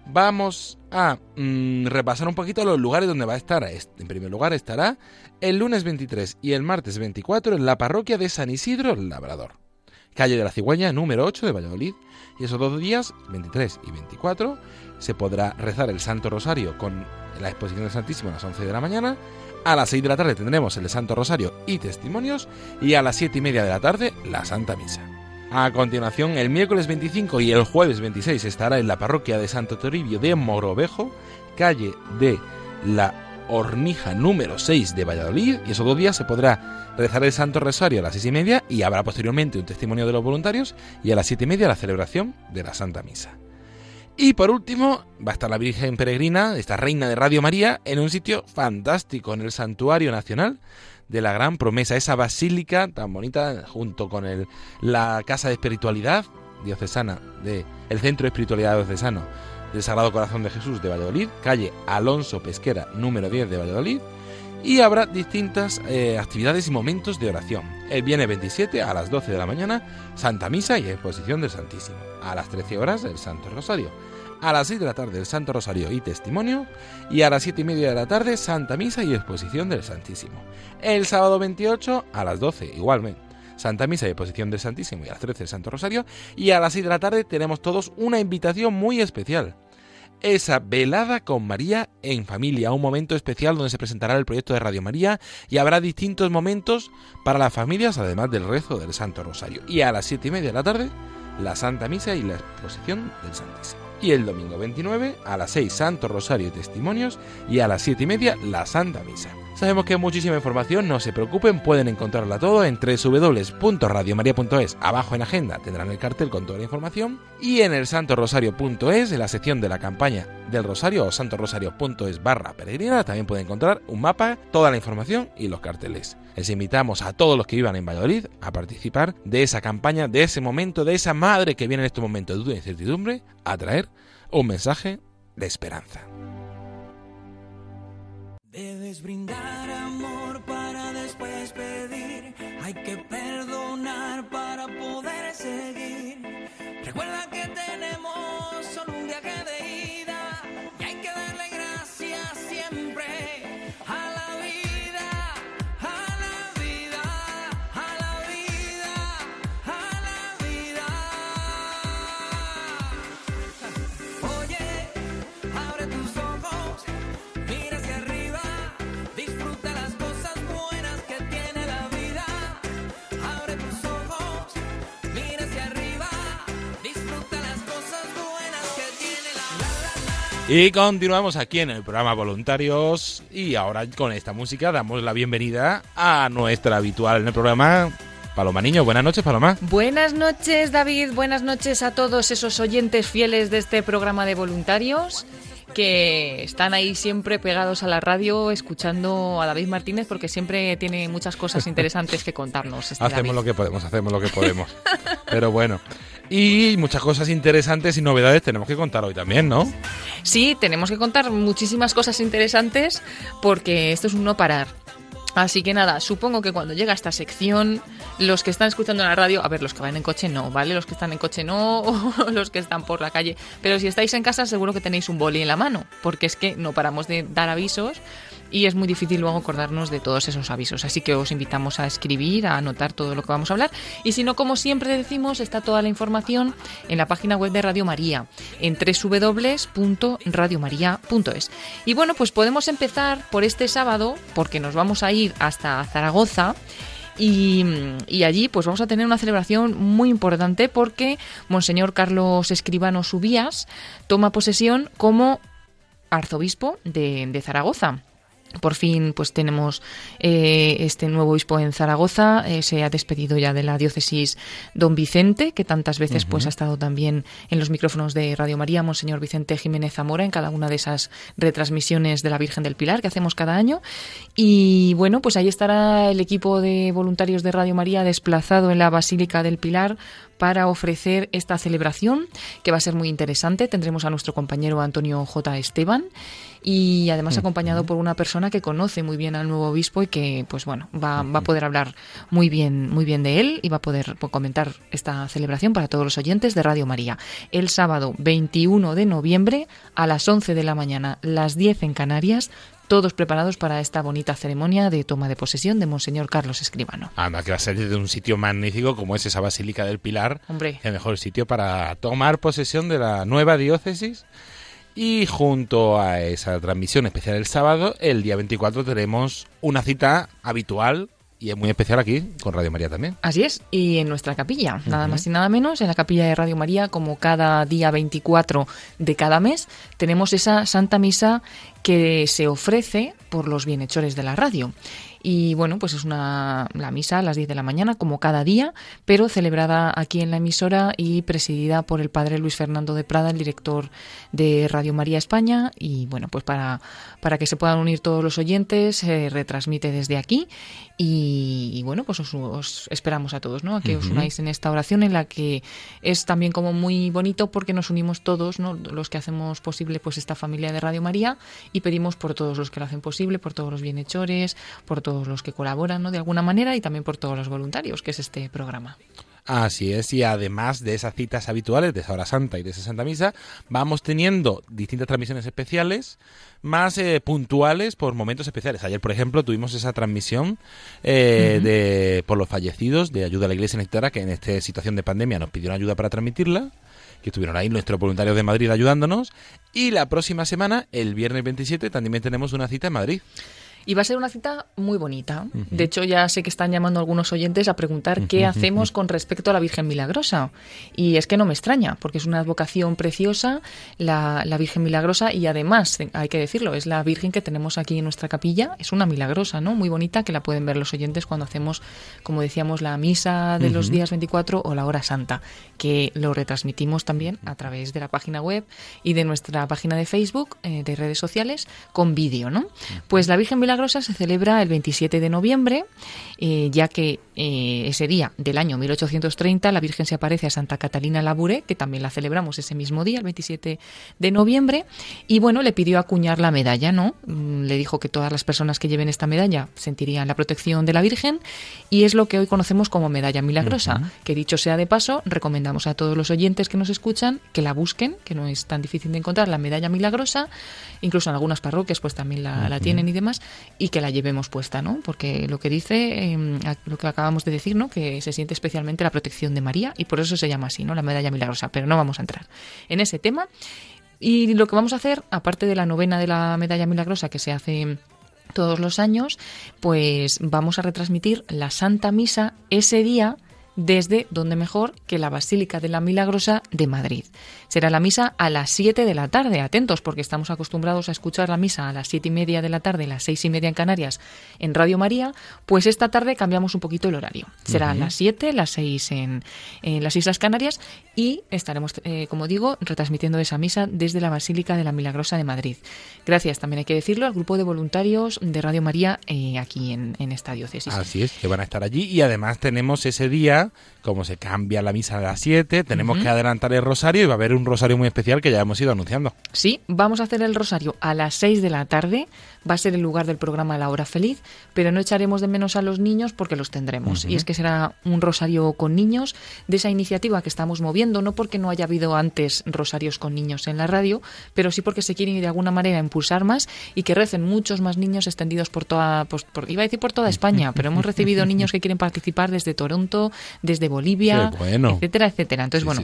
vamos a mm, repasar un poquito los lugares donde va a estar. En primer lugar estará el lunes 23 y el martes 24 en la parroquia de San Isidro Labrador. calle de la Cigüeña, número 8 de Valladolid. Y esos dos días, 23 y 24, se podrá rezar el Santo Rosario con la exposición del Santísimo a las 11 de la mañana. A las 6 de la tarde tendremos el Santo Rosario y testimonios. Y a las 7 y media de la tarde, la Santa Misa. A continuación, el miércoles 25 y el jueves 26 estará en la parroquia de Santo Toribio de Morovejo, calle de la Hornija número 6 de Valladolid, y esos dos días se podrá rezar el Santo Rosario a las seis y media y habrá posteriormente un testimonio de los voluntarios y a las siete y media la celebración de la Santa Misa. Y por último, va a estar la Virgen Peregrina, esta reina de Radio María, en un sitio fantástico, en el Santuario Nacional de la Gran Promesa, esa basílica tan bonita, junto con el, la Casa de Espiritualidad Diocesana, de, el Centro de Espiritualidad Diocesano del Sagrado Corazón de Jesús de Valladolid, calle Alonso Pesquera, número 10 de Valladolid, y habrá distintas eh, actividades y momentos de oración. El viernes 27 a las 12 de la mañana, Santa Misa y exposición del Santísimo. A las 13 horas, el Santo Rosario. A las 6 de la tarde, el Santo Rosario y testimonio. Y a las 7 y media de la tarde, Santa Misa y exposición del Santísimo. El sábado 28 a las 12, igualmente. Santa Misa y exposición del Santísimo y a las 13 el Santo Rosario. Y a las 6 de la tarde tenemos todos una invitación muy especial esa velada con María en familia, un momento especial donde se presentará el proyecto de Radio María y habrá distintos momentos para las familias, además del rezo del Santo Rosario. Y a las siete y media de la tarde, la Santa Misa y la exposición del Santísimo. Y el domingo 29, a las 6, Santo Rosario y Testimonios, y a las siete y media, la Santa Misa. Sabemos que hay muchísima información, no se preocupen, pueden encontrarla todo en www.radiomaria.es. Abajo en agenda tendrán el cartel con toda la información y en el santorosario.es, en la sección de la campaña del Rosario o santorosario.es barra peregrina, también pueden encontrar un mapa, toda la información y los carteles. Les invitamos a todos los que vivan en Valladolid a participar de esa campaña, de ese momento, de esa madre que viene en este momento de duda y incertidumbre, a traer un mensaje de esperanza. Debes brindar amor para después pedir. Hay que perdonar para poder seguir. Recuerda que tenemos Y continuamos aquí en el programa Voluntarios y ahora con esta música damos la bienvenida a nuestra habitual en el programa Paloma Niño. Buenas noches, Paloma. Buenas noches, David. Buenas noches a todos esos oyentes fieles de este programa de voluntarios que están ahí siempre pegados a la radio escuchando a David Martínez porque siempre tiene muchas cosas interesantes que contarnos. Este Hacemos David. lo que podemos, hacemos lo que podemos. Pero bueno. Y muchas cosas interesantes y novedades tenemos que contar hoy también, ¿no? Sí, tenemos que contar muchísimas cosas interesantes porque esto es un no parar. Así que nada, supongo que cuando llega esta sección, los que están escuchando la radio, a ver, los que van en coche no, ¿vale? Los que están en coche no, o los que están por la calle. Pero si estáis en casa, seguro que tenéis un boli en la mano, porque es que no paramos de dar avisos y es muy difícil luego acordarnos de todos esos avisos. Así que os invitamos a escribir, a anotar todo lo que vamos a hablar. Y si no, como siempre decimos, está toda la información en la página web de Radio María, en www.radiomaria.es. Y bueno, pues podemos empezar por este sábado, porque nos vamos a ir hasta Zaragoza. Y, y, allí pues vamos a tener una celebración muy importante porque Monseñor Carlos Escribano Subías toma posesión como arzobispo de, de Zaragoza. Por fin, pues tenemos eh, este nuevo obispo en Zaragoza. Eh, se ha despedido ya de la diócesis don Vicente, que tantas veces uh -huh. pues ha estado también en los micrófonos de Radio María, Monseñor Vicente Jiménez Zamora, en cada una de esas retransmisiones de la Virgen del Pilar que hacemos cada año. Y bueno, pues ahí estará el equipo de voluntarios de Radio María desplazado en la Basílica del Pilar para ofrecer esta celebración, que va a ser muy interesante. Tendremos a nuestro compañero Antonio J. Esteban y además acompañado por una persona que conoce muy bien al nuevo obispo y que pues bueno va, va, a poder hablar muy bien muy bien de él y va a poder pues, comentar esta celebración para todos los oyentes de Radio María el sábado 21 de noviembre a las 11 de la mañana las 10 en Canarias todos preparados para esta bonita ceremonia de toma de posesión de Monseñor Carlos Escribano. Anda, que va a ser de un sitio magnífico como es esa Basílica del Pilar. Hombre. El mejor sitio para tomar posesión de la nueva diócesis. Y junto a esa transmisión especial el sábado, el día 24 tenemos una cita habitual y es muy especial aquí con Radio María también. Así es, y en nuestra capilla, nada más y nada menos, en la capilla de Radio María, como cada día 24 de cada mes, tenemos esa Santa Misa que se ofrece por los bienhechores de la radio. Y bueno, pues es una la misa a las 10 de la mañana, como cada día, pero celebrada aquí en la emisora y presidida por el padre Luis Fernando de Prada, el director de Radio María España. Y bueno, pues para, para que se puedan unir todos los oyentes, se retransmite desde aquí. Y, bueno, pues os, esperamos a todos, ¿no? A que os unáis en esta oración en la que es también como muy bonito porque nos unimos todos, ¿no? Los que hacemos posible pues esta familia de Radio María y pedimos por todos los que lo hacen posible, por todos los bienhechores, por todos los que colaboran, ¿no? De alguna manera y también por todos los voluntarios, que es este programa. Así es, y además de esas citas habituales, de esa hora santa y de esa Santa Misa, vamos teniendo distintas transmisiones especiales, más eh, puntuales por momentos especiales. Ayer, por ejemplo, tuvimos esa transmisión eh, de por los fallecidos de ayuda a la Iglesia Nectara, que en esta situación de pandemia nos pidieron ayuda para transmitirla que estuvieron ahí nuestros voluntarios de Madrid ayudándonos. Y la próxima semana, el viernes 27, también tenemos una cita en Madrid. Y va a ser una cita muy bonita. De hecho, ya sé que están llamando algunos oyentes a preguntar qué hacemos con respecto a la Virgen Milagrosa. Y es que no me extraña, porque es una advocación preciosa, la, la, Virgen Milagrosa, y además, hay que decirlo, es la Virgen que tenemos aquí en nuestra capilla. Es una milagrosa, ¿no? Muy bonita, que la pueden ver los oyentes cuando hacemos, como decíamos, la misa de los días 24 o la hora santa, que lo retransmitimos también a través de la página web y de nuestra página de Facebook, eh, de redes sociales, con vídeo, ¿no? Pues la Virgen Milagrosa Milagrosa se celebra el 27 de noviembre, eh, ya que eh, ese día del año 1830 la Virgen se aparece a Santa Catalina Labouré, que también la celebramos ese mismo día, el 27 de noviembre, y bueno, le pidió acuñar la medalla, ¿no? Mm, le dijo que todas las personas que lleven esta medalla sentirían la protección de la Virgen, y es lo que hoy conocemos como medalla milagrosa, que dicho sea de paso, recomendamos a todos los oyentes que nos escuchan que la busquen, que no es tan difícil de encontrar, la medalla milagrosa, incluso en algunas parroquias pues también la, la tienen y demás, y que la llevemos puesta, ¿no? Porque lo que dice, eh, lo que acabamos de decir, ¿no? Que se siente especialmente la protección de María y por eso se llama así, ¿no? La medalla milagrosa, pero no vamos a entrar en ese tema. Y lo que vamos a hacer, aparte de la novena de la medalla milagrosa que se hace todos los años, pues vamos a retransmitir la Santa Misa ese día desde donde mejor que la Basílica de la Milagrosa de Madrid. Será la misa a las 7 de la tarde, atentos porque estamos acostumbrados a escuchar la misa a las siete y media de la tarde, las seis y media en Canarias, en Radio María, pues esta tarde cambiamos un poquito el horario. Será a las 7, las 6 en, las Islas Canarias y estaremos, eh, como digo, retransmitiendo esa misa desde la Basílica de la Milagrosa de Madrid. Gracias, también hay que decirlo, al grupo de voluntarios de Radio María eh, aquí en, en esta diócesis. Así es, que van a estar allí y además tenemos ese día como se cambia la misa a las 7, tenemos que adelantar el rosario y va a haber un rosario muy especial que ya hemos ido anunciando. Sí, vamos a hacer el rosario a las 6 de la tarde va a ser el lugar del programa La Hora Feliz, pero no echaremos de menos a los niños porque los tendremos. Y es que será un rosario con niños de esa iniciativa que estamos moviendo, no porque no haya habido antes rosarios con niños en la radio, pero sí porque se quieren de alguna manera impulsar más y que recen muchos más niños extendidos por toda, pues, por, iba a decir por toda España, pero hemos recibido niños que quieren participar desde Toronto, desde Bolivia, etcétera, etcétera. Entonces, bueno,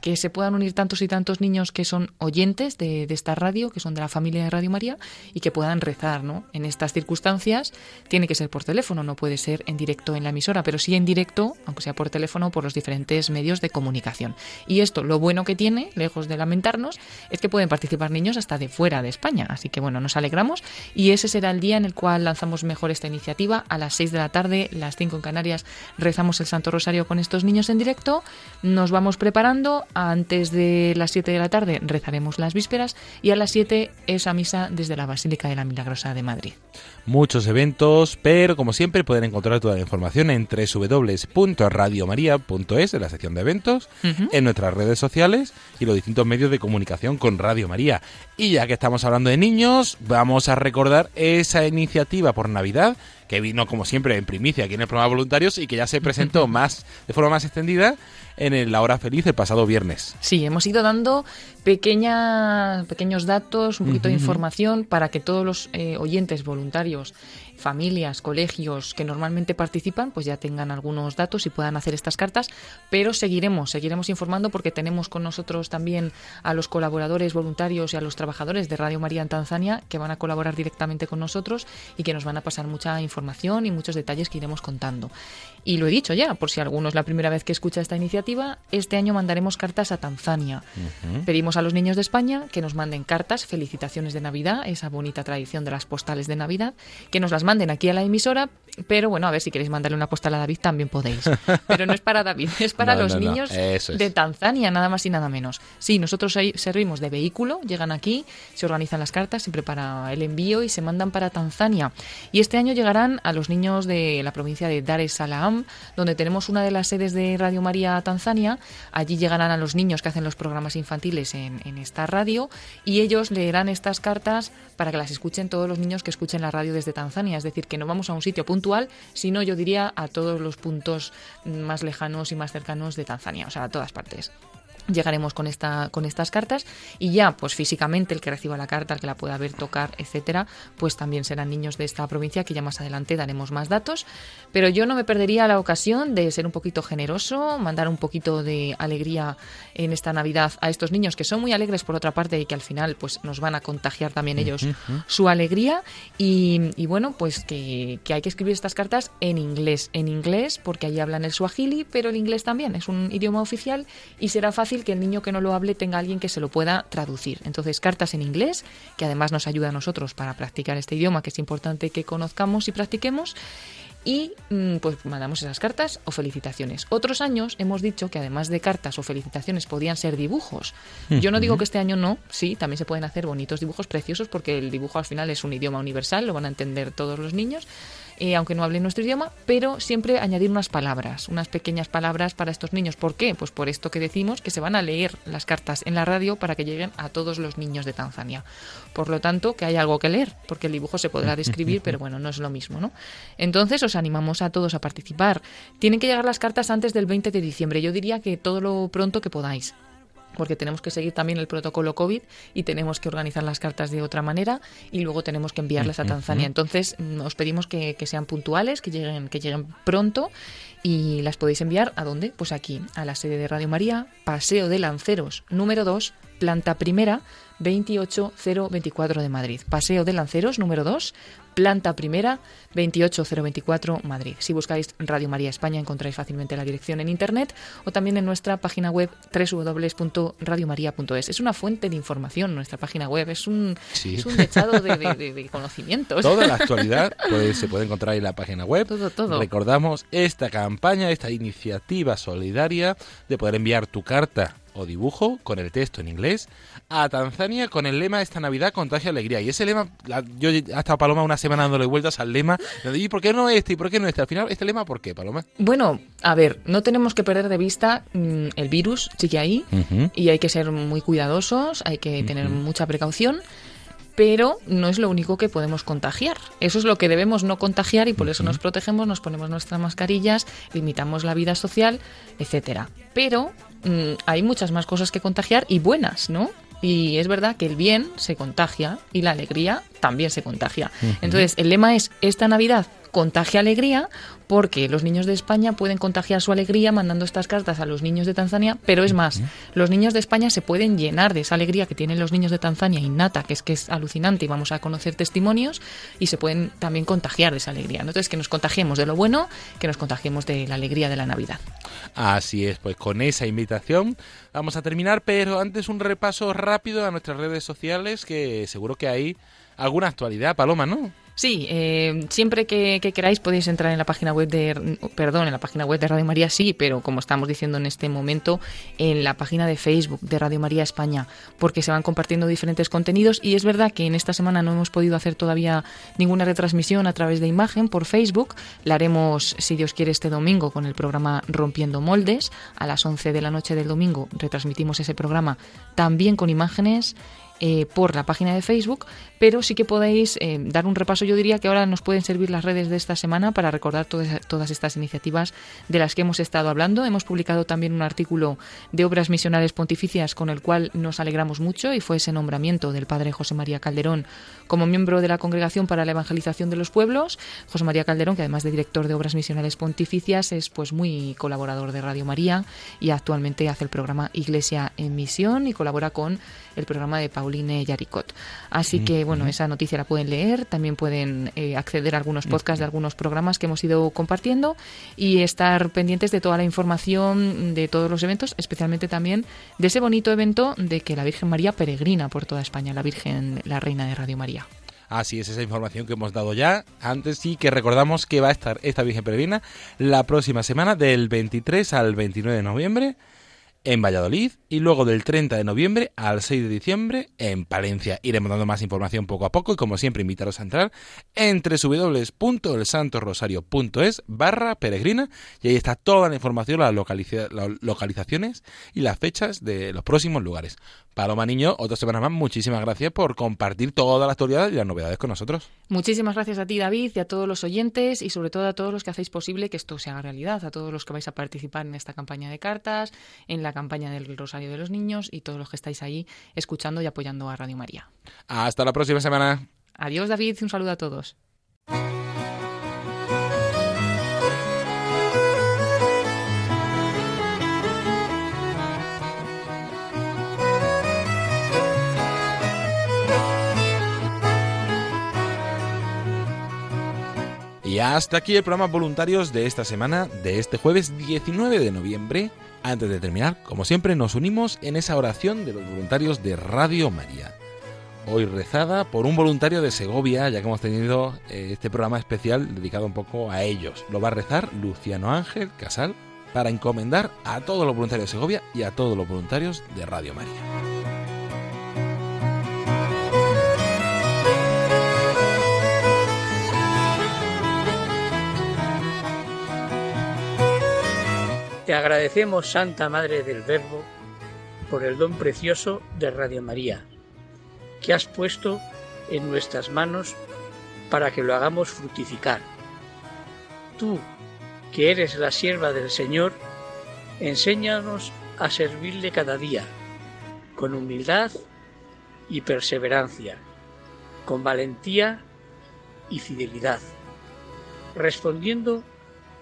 que se puedan unir tantos y tantos niños que son oyentes de, de esta radio, que son de la familia de Radio María y que puedan rezar en estas circunstancias tiene que ser por teléfono, no puede ser en directo en la emisora, pero sí en directo, aunque sea por teléfono, por los diferentes medios de comunicación. Y esto, lo bueno que tiene, lejos de lamentarnos, es que pueden participar niños hasta de fuera de España. Así que bueno, nos alegramos y ese será el día en el cual lanzamos mejor esta iniciativa. A las 6 de la tarde, las 5 en Canarias, rezamos el Santo Rosario con estos niños en directo. Nos vamos preparando. Antes de las 7 de la tarde rezaremos las vísperas y a las 7 esa misa desde la Basílica de la Milagro de Madrid. Muchos eventos, pero como siempre pueden encontrar toda la información en www.radiomaria.es en la sección de eventos, en nuestras redes sociales y los distintos medios de comunicación con Radio María. Y ya que estamos hablando de niños, vamos a recordar esa iniciativa por Navidad que vino como siempre en primicia aquí en el programa Voluntarios y que ya se presentó más de forma más extendida en La Hora Feliz el pasado viernes. Sí, hemos ido dando pequeña, pequeños datos, un poquito de información para que todos los eh, oyentes voluntarios familias, colegios que normalmente participan, pues ya tengan algunos datos y puedan hacer estas cartas, pero seguiremos, seguiremos informando porque tenemos con nosotros también a los colaboradores voluntarios y a los trabajadores de Radio María en Tanzania que van a colaborar directamente con nosotros y que nos van a pasar mucha información y muchos detalles que iremos contando. Y lo he dicho ya, por si alguno es la primera vez que escucha esta iniciativa, este año mandaremos cartas a Tanzania. Pedimos a los niños de España que nos manden cartas, felicitaciones de Navidad, esa bonita tradición de las postales de Navidad, que nos las manden aquí a la emisora, pero bueno, a ver si queréis mandarle una postal a David también podéis. Pero no es para David, es para los niños de Tanzania, nada más y nada menos. Sí, nosotros servimos de vehículo, llegan aquí, se organizan las cartas, se prepara el envío y se mandan para Tanzania. Y este año llegarán a los niños de la provincia de Dar es Salaam, donde tenemos una de las sedes de Radio María Tanzania. Allí llegarán a los niños que hacen los programas infantiles en, en esta radio y ellos leerán estas cartas para que las escuchen todos los niños que escuchen la radio desde Tanzania. Es decir, que no vamos a un sitio puntual, sino yo diría a todos los puntos más lejanos y más cercanos de Tanzania, o sea, a todas partes llegaremos con esta con estas cartas y ya pues físicamente el que reciba la carta el que la pueda ver tocar etcétera pues también serán niños de esta provincia que ya más adelante daremos más datos. Pero yo no me perdería la ocasión de ser un poquito generoso mandar un poquito de alegría en esta navidad a estos niños que son muy alegres por otra parte y que al final pues nos van a contagiar también ellos su alegría. Y, bueno pues que, que hay que escribir estas cartas en inglés en inglés porque allí hablan el suajili pero el inglés también es un idioma oficial y será fácil que el niño que no lo hable tenga alguien que se lo pueda traducir. Entonces, cartas en inglés, que además nos ayuda a nosotros para practicar este idioma, que es importante que conozcamos y practiquemos y mm, pues mandamos esas cartas o felicitaciones. Otros años hemos dicho que además de cartas o felicitaciones podían ser dibujos. Yo no digo que este año no, sí, también se pueden hacer bonitos dibujos preciosos porque el dibujo al final es un idioma universal, lo van a entender todos los niños. Eh, aunque no hablen nuestro idioma, pero siempre añadir unas palabras, unas pequeñas palabras para estos niños. ¿Por qué? Pues por esto que decimos que se van a leer las cartas en la radio para que lleguen a todos los niños de Tanzania. Por lo tanto, que hay algo que leer, porque el dibujo se podrá describir, pero bueno, no es lo mismo, ¿no? Entonces os animamos a todos a participar. Tienen que llegar las cartas antes del 20 de diciembre. Yo diría que todo lo pronto que podáis porque tenemos que seguir también el protocolo COVID y tenemos que organizar las cartas de otra manera y luego tenemos que enviarlas a Tanzania. Entonces, mm, os pedimos que, sean puntuales, que lleguen, que lleguen pronto y las podéis enviar a dónde? Pues aquí, a la sede de Radio María, Paseo de Lanceros, número 2, planta primera, 28024 de Madrid. Paseo de Lanceros, número 2, planta primera, 28024 Madrid. Si buscáis Radio María España encontráis fácilmente la dirección en internet o también en nuestra página web www.radiomaria.es. Es una fuente de información nuestra página web, es un, es un dechado de, conocimientos. Toda la actualidad pues, se puede encontrar en la página web. Todo, todo. Recordamos esta campaña, esta iniciativa solidaria de poder enviar tu carta o dibujo con el texto en inglés a Tanzania con el lema esta Navidad contagia alegría. Y ese lema, yo he estado Paloma una semana dándole vueltas al lema. ¿Y por qué no este? ¿Y por qué no este? Al final, ¿este lema por qué, Paloma? Bueno, a ver, no tenemos que perder de vista mm, el virus, sigue ahí y hay que ser muy cuidadosos, hay que tener mucha precaución pero no es lo único que podemos contagiar. Eso es lo que debemos no contagiar y por eso nos protegemos, nos ponemos nuestras mascarillas, limitamos la vida social, etcétera. Pero mm, hay muchas más cosas que contagiar y buenas, ¿no? Y es verdad que el bien se contagia y la alegría también se contagia. Entonces, el lema es, esta Navidad contagia alegría porque los niños de España pueden contagiar su alegría mandando estas cartas a los niños de Tanzania, pero es más, los niños de España se pueden llenar de esa alegría que tienen los niños de Tanzania innata, que es que es alucinante y vamos a conocer testimonios y se pueden también contagiar de esa alegría. Entonces, que nos contagiemos de lo bueno, que nos contagiemos de la alegría de la Navidad. Así es, pues con esa invitación vamos a terminar, pero antes un repaso rápido a nuestras redes sociales que seguro que hay alguna actualidad, Paloma, ¿no? Sí, eh, siempre que, queráis podéis entrar en la página web de, perdón, en la página web de Radio María, sí, pero como estamos diciendo en este momento, en la página de Facebook de Radio María España, porque se van compartiendo diferentes contenidos y es verdad que en esta semana no hemos podido hacer todavía ninguna retransmisión a través de imagen por Facebook. La haremos, si Dios quiere, este domingo con el programa Rompiendo Moldes. A las 11 de la noche del domingo retransmitimos ese programa también con imágenes eh, por la página de Facebook, pero sí que podéis eh, dar un repaso. Yo diría que ahora nos pueden servir las redes de esta semana para recordar todas, todas estas iniciativas de las que hemos estado hablando. Hemos publicado también un artículo de obras misionales pontificias con el cual nos alegramos mucho y fue ese nombramiento del padre José María Calderón como miembro de la Congregación para la Evangelización de los Pueblos. José María Calderón, que además de director de obras misionales pontificias, es pues muy colaborador de Radio María y actualmente hace el programa Iglesia en Misión y colabora con el programa de Pauline Yaricot. Así que, bueno, esa noticia la pueden leer, también pueden eh, acceder a algunos podcasts de algunos programas que hemos ido compartiendo y estar pendientes de toda la información de todos los eventos, especialmente también de ese bonito evento de que la Virgen María peregrina por toda España, la Virgen, la Reina de Radio María. Así es, esa información que hemos dado ya. Antes sí que recordamos que va a estar esta Virgen Peregrina la próxima semana del 23 al 29 de noviembre en Valladolid y luego del 30 de noviembre al 6 de diciembre en Palencia. Iremos dando más información poco a poco y como siempre invitaros a entrar en www.elsantorosario.es barra peregrina y ahí está toda la información, las, localizaciones y las fechas de los próximos lugares. Paloma Niño, otra semana más, muchísimas gracias por compartir toda la actualidad y las novedades con nosotros. Muchísimas gracias a ti, David, y a todos los oyentes y sobre todo a todos los que hacéis posible que esto se haga realidad, a todos los que vais a participar en esta campaña de cartas, en la campaña del Rosario de los Niños y todos los que estáis ahí escuchando y apoyando a Radio María. Hasta la próxima semana. Adiós, David, y un saludo a todos. Y hasta aquí el programa voluntarios de esta semana, de este jueves 19 de noviembre. Antes de terminar, como siempre, nos unimos en esa oración de los voluntarios de Radio María. Hoy rezada por un voluntario de Segovia, ya que hemos tenido eh, este programa especial dedicado un poco a ellos. Lo va a rezar Luciano Ángel Casal para encomendar a todos los voluntarios de Segovia y a todos los voluntarios de Radio María. Te agradecemos, Santa Madre del Verbo, por el don precioso de Radio María, que has puesto en nuestras manos para que lo hagamos fructificar. Tú, que eres la sierva del Señor, enséñanos a servirle cada día, con humildad y perseverancia, con valentía y fidelidad, respondiendo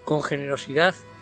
con generosidad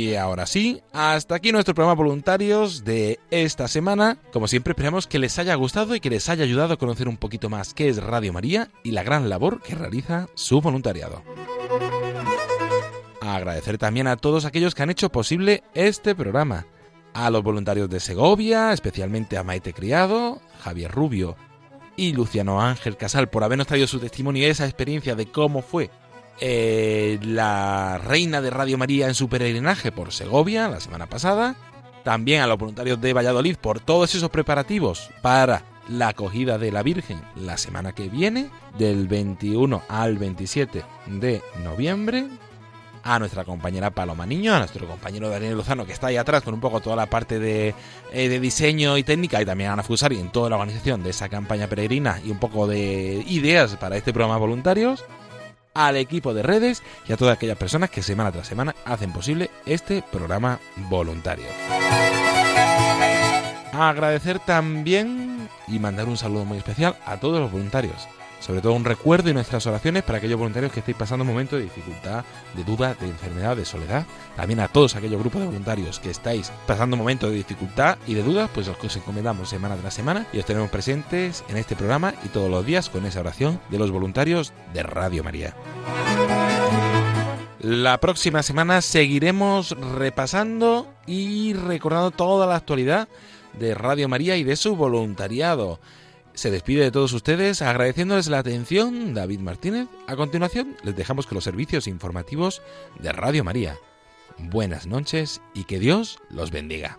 Y ahora sí, hasta aquí nuestro programa voluntarios de esta semana. Como siempre, esperamos que les haya gustado y que les haya ayudado a conocer un poquito más qué es Radio María y la gran labor que realiza su voluntariado. agradecer también a todos aquellos que han hecho posible este programa. A los voluntarios de Segovia, especialmente a Maite Criado, Javier Rubio y Luciano Ángel Casal por habernos traído su testimonio y esa experiencia de cómo fue eh, la reina de Radio María en su peregrinaje por Segovia la semana pasada, también a los voluntarios de Valladolid por todos esos preparativos para la acogida de la Virgen la semana que viene, del 21 al 27 de noviembre, a nuestra compañera Paloma Niño, a nuestro compañero Daniel Lozano, que está ahí atrás con un poco toda la parte de, eh, de diseño y técnica, y también a Ana Fusari en toda la organización de esa campaña peregrina y un poco de ideas para este programa voluntarios al equipo de redes y a todas aquellas personas que semana tras semana hacen posible este programa voluntario. Agradecer también y mandar un saludo muy especial a todos los voluntarios sobre todo un recuerdo y nuestras oraciones para aquellos voluntarios que estéis pasando un momento de dificultad, de duda, de enfermedad, de soledad. También a todos aquellos grupos de voluntarios que estáis pasando un momento de dificultad y de dudas, pues os encomendamos semana tras semana y os tenemos presentes en este programa y todos los días con esa oración de los voluntarios de Radio María. La próxima semana seguiremos repasando y recordando toda la actualidad de Radio María y de su voluntariado se despide de todos ustedes agradeciéndoles la atención David Martínez. A continuación les dejamos con los servicios informativos de Radio María. Buenas noches y que Dios los bendiga.